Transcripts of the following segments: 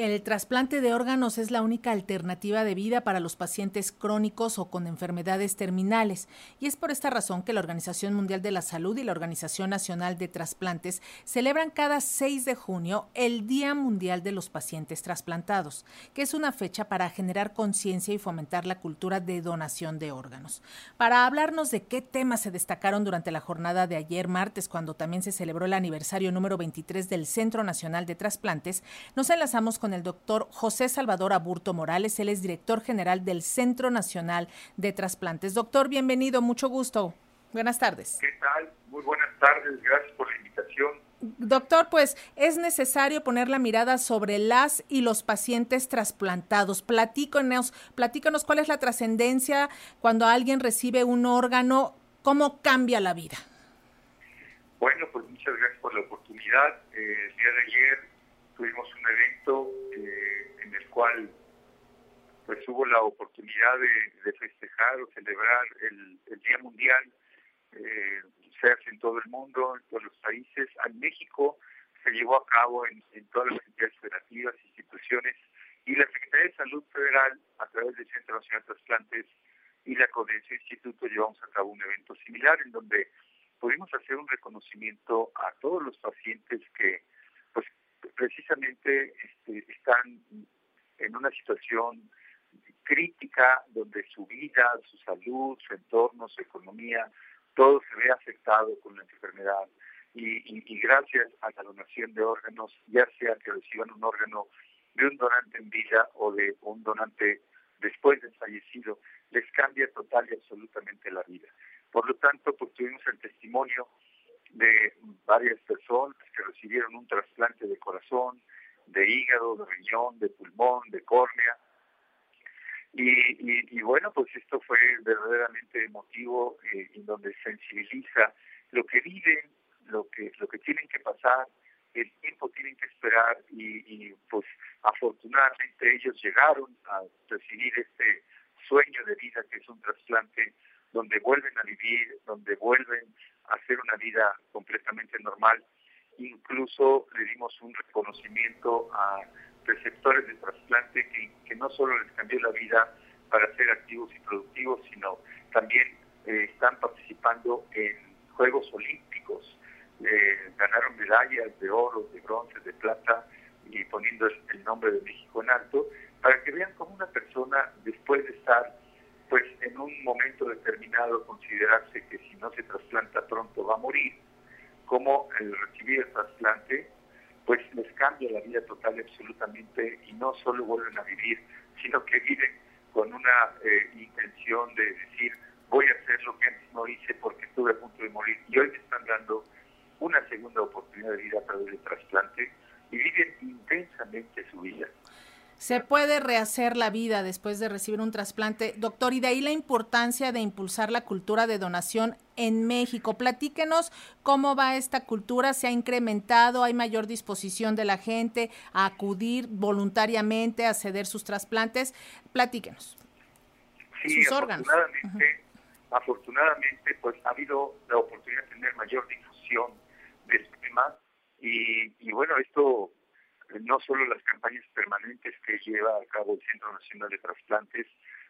El trasplante de órganos es la única alternativa de vida para los pacientes crónicos o con enfermedades terminales y es por esta razón que la Organización Mundial de la Salud y la Organización Nacional de Trasplantes celebran cada 6 de junio el Día Mundial de los Pacientes Trasplantados, que es una fecha para generar conciencia y fomentar la cultura de donación de órganos. Para hablarnos de qué temas se destacaron durante la jornada de ayer martes, cuando también se celebró el aniversario número 23 del Centro Nacional de Trasplantes, nos enlazamos con el doctor José Salvador Aburto Morales. Él es director general del Centro Nacional de Trasplantes. Doctor, bienvenido, mucho gusto. Buenas tardes. ¿Qué tal? Muy buenas tardes, gracias por la invitación. Doctor, pues es necesario poner la mirada sobre las y los pacientes trasplantados. Platícanos, platícanos cuál es la trascendencia cuando alguien recibe un órgano, cómo cambia la vida. Bueno, pues muchas gracias por la oportunidad. Eh, el día de ayer tuvimos un evento eh, en el cual pues hubo la oportunidad de, festejar o celebrar el, Día Mundial, eh, se hace en todo el mundo, en todos los países. En México se llevó a cabo en, todas las entidades federativas, instituciones, y la Secretaría de Salud Federal, a través del Centro Nacional de Trasplantes y la Codencia Instituto, llevamos a cabo un evento similar en donde pudimos hacer un reconocimiento a todos los pacientes que este, están en una situación crítica donde su vida, su salud, su entorno, su economía, todo se ve afectado con la enfermedad. Y, gracias a la donación de órganos, ya sea que reciban un órgano de un donante en vida o de un donante después del fallecido, les cambia total y absolutamente la vida. Por lo tanto, pues tuvimos el testimonio de varias personas que recibieron un trasplante de corazón, de hígado, de riñón, de pulmón, de córnea. Y, bueno, pues esto fue verdaderamente emotivo eh, en donde sensibiliza lo que viven, lo que, lo que tienen que pasar, el tiempo tienen que esperar y, y pues afortunadamente ellos llegaron a recibir este sueño de vida que es un trasplante donde vuelven a vivir, donde vuelven a hacer una vida completamente normal. Incluso le dimos un reconocimiento a receptores de trasplante que, que no solo les cambió la vida para ser activos y productivos, sino también eh, están participando en Juegos Olímpicos. Eh, ganaron medallas de oro, de bronce, de plata y poniendo el nombre de México en alto, para que vean cómo una persona, después de estar pues en un momento determinado considerarse que si no se trasplanta pronto va a morir, como el recibir el trasplante, pues les cambia la vida total y absolutamente y no solo vuelven a vivir, sino que viven con una eh, intención de decir voy a hacer lo que antes no hice porque estuve a punto de morir y hoy me están dando una segunda oportunidad de vida a través del trasplante y viven intensamente su vida se puede rehacer la vida después de recibir un trasplante. Doctor, y de ahí la importancia de impulsar la cultura de donación en México. Platíquenos cómo va esta cultura, se ha incrementado, hay mayor disposición de la gente a acudir voluntariamente a ceder sus trasplantes. Platíquenos. Sí, sus afortunadamente, afortunadamente, pues ha habido la oportunidad de tener mayor difusión del tema y, y bueno, esto no solo las campañas permanentes que lleva a cabo el Centro Nacional de Trasplantes,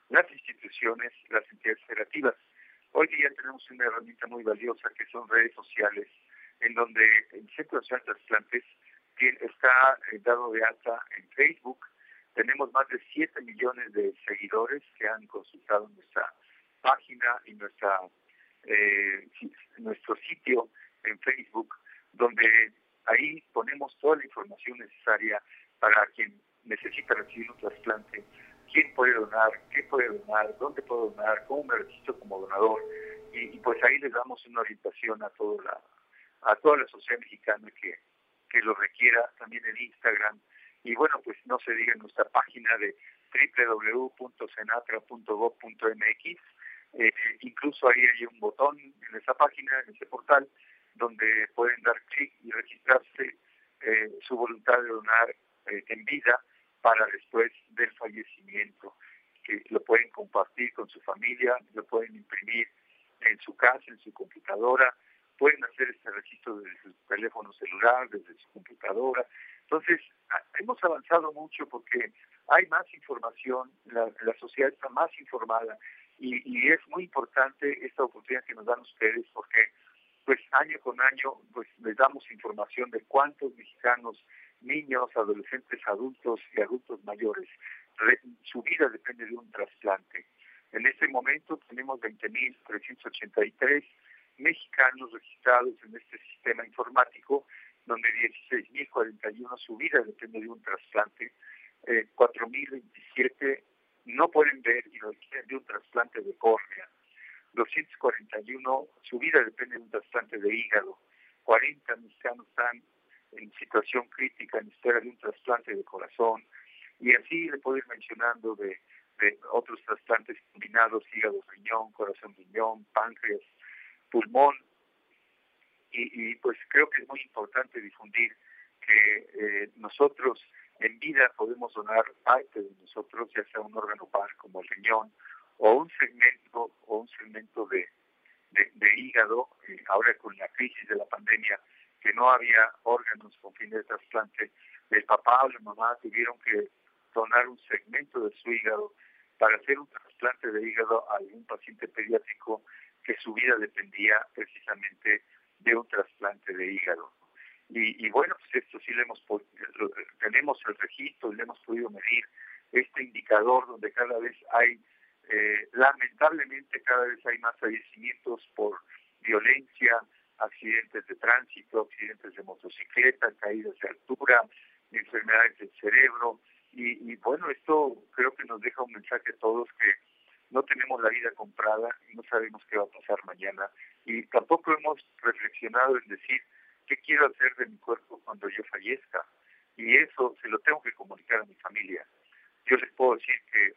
las instituciones, las entidades federativas. Hoy día tenemos una herramienta muy valiosa que son redes sociales, en donde el Centro Nacional de Trasplantes está eh, dado de alta en Facebook. Tenemos más de 7 millones de seguidores que han consultado nuestra página y nuestra eh, nuestro sitio en Facebook, donde Ahí ponemos toda la información necesaria para quien necesita recibir un trasplante, quién puede donar, qué puede donar, dónde puedo donar, cómo me registro como donador. Y, pues ahí les damos una orientación a toda la, a toda la sociedad mexicana que, que lo requiera, también en Instagram. Y bueno, pues no se diga en nuestra página de www.senatra.gov.mx. Eh, incluso ahí hay un botón en esa página, en ese portal, donde pueden dar clic y registrarse eh, su voluntad de donar eh, en vida para después del fallecimiento, que lo pueden compartir con su familia, lo pueden imprimir en su casa, en su computadora, pueden hacer este registro desde su teléfono celular, desde su computadora, Entonces, hemos avanzado mucho porque hay más información, la, sociedad está más informada y, es muy importante esta oportunidad que nos dan ustedes porque pues año con año pues les damos información de cuántos mexicanos, niños, adolescentes, adultos y adultos mayores, su vida depende de un trasplante. En este momento tenemos 20.383 mexicanos registrados en este sistema informático, donde 16.041 su vida depende de un trasplante, eh, 4.027 no pueden ver y requieren de un trasplante de córnea, 241 su vida depende de un trasplante de hígado, 40 mexicanos están en situación crítica en espera de un trasplante de corazón, y así le puedo ir mencionando de, de otros trasplantes combinados, hígado, riñón, corazón, riñón, páncreas, pulmón, y, pues creo que es muy importante difundir que eh, nosotros en vida podemos donar parte de nosotros, ya sea un órgano par como el riñón o un segmento o un segmento de, de, hígado, eh, ahora con la crisis de la pandemia, que no había órganos con fin de trasplante, el papá o la mamá tuvieron que donar un segmento de su hígado para hacer un trasplante de hígado a algún paciente pediátrico que su vida dependía precisamente de un trasplante de hígado. Y, bueno, pues esto sí le hemos tenemos el registro, le hemos podido medir este indicador donde cada vez hay, eh, lamentablemente cada vez hay más fallecimientos por violencia, accidentes de tránsito, accidentes de motocicleta, caídas de altura, enfermedades del cerebro. Y, y bueno, esto creo que nos deja un mensaje a todos que no tenemos la vida comprada y no sabemos qué va a pasar mañana. Y tampoco hemos reflexionado en decir qué quiero hacer de mi cuerpo cuando yo fallezca. Y eso se lo tengo que comunicar a mi familia. Yo les puedo decir que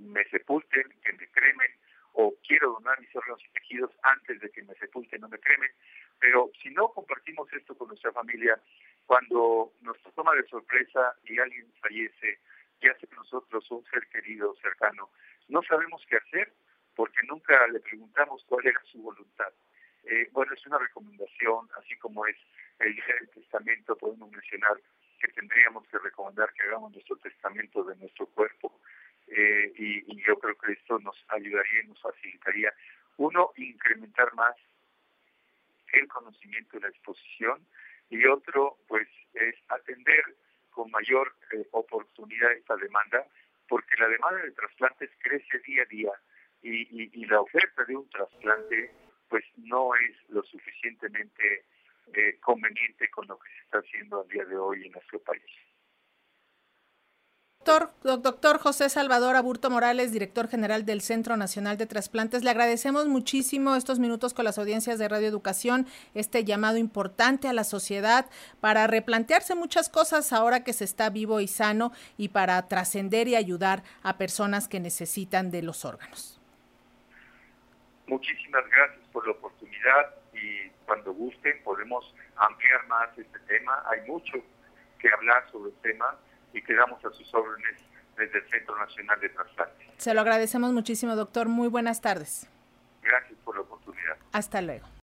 me sepulten, que me cremen, o quiero donar mis órganos y tejidos antes de que me sepulten o me cremen. Pero si no compartimos esto con nuestra familia, cuando nos toma de sorpresa y alguien fallece, ya sea nosotros un ser querido cercano, no sabemos qué hacer porque nunca le preguntamos cuál era su voluntad. Eh, bueno, es una recomendación, así como es el día del testamento, podemos mencionar que tendríamos que recomendar que hagamos nuestro testamento de nuestro cuerpo eh, y, y, yo creo que esto nos ayudaría y nos facilitaría, uno, incrementar más el conocimiento y la exposición y otro, pues, es atender con mayor eh, oportunidad esta demanda porque la demanda de trasplantes crece día a día y, la oferta de un trasplante pues no es lo suficientemente eh, conveniente con lo que se está haciendo a día de hoy en nuestro país. Doctor, doctor José Salvador Aburto Morales, director general del Centro Nacional de Trasplantes, le agradecemos muchísimo estos minutos con las audiencias de Radio Educación, este llamado importante a la sociedad para replantearse muchas cosas ahora que se está vivo y sano y para trascender y ayudar a personas que necesitan de los órganos. Muchísimas gracias por la oportunidad y cuando gusten podemos ampliar más este tema. Hay mucho que hablar sobre el tema y quedamos a sus órdenes desde el Centro Nacional de Trasplantes. Se lo agradecemos muchísimo, doctor. Muy buenas tardes. Gracias por la oportunidad. Hasta luego.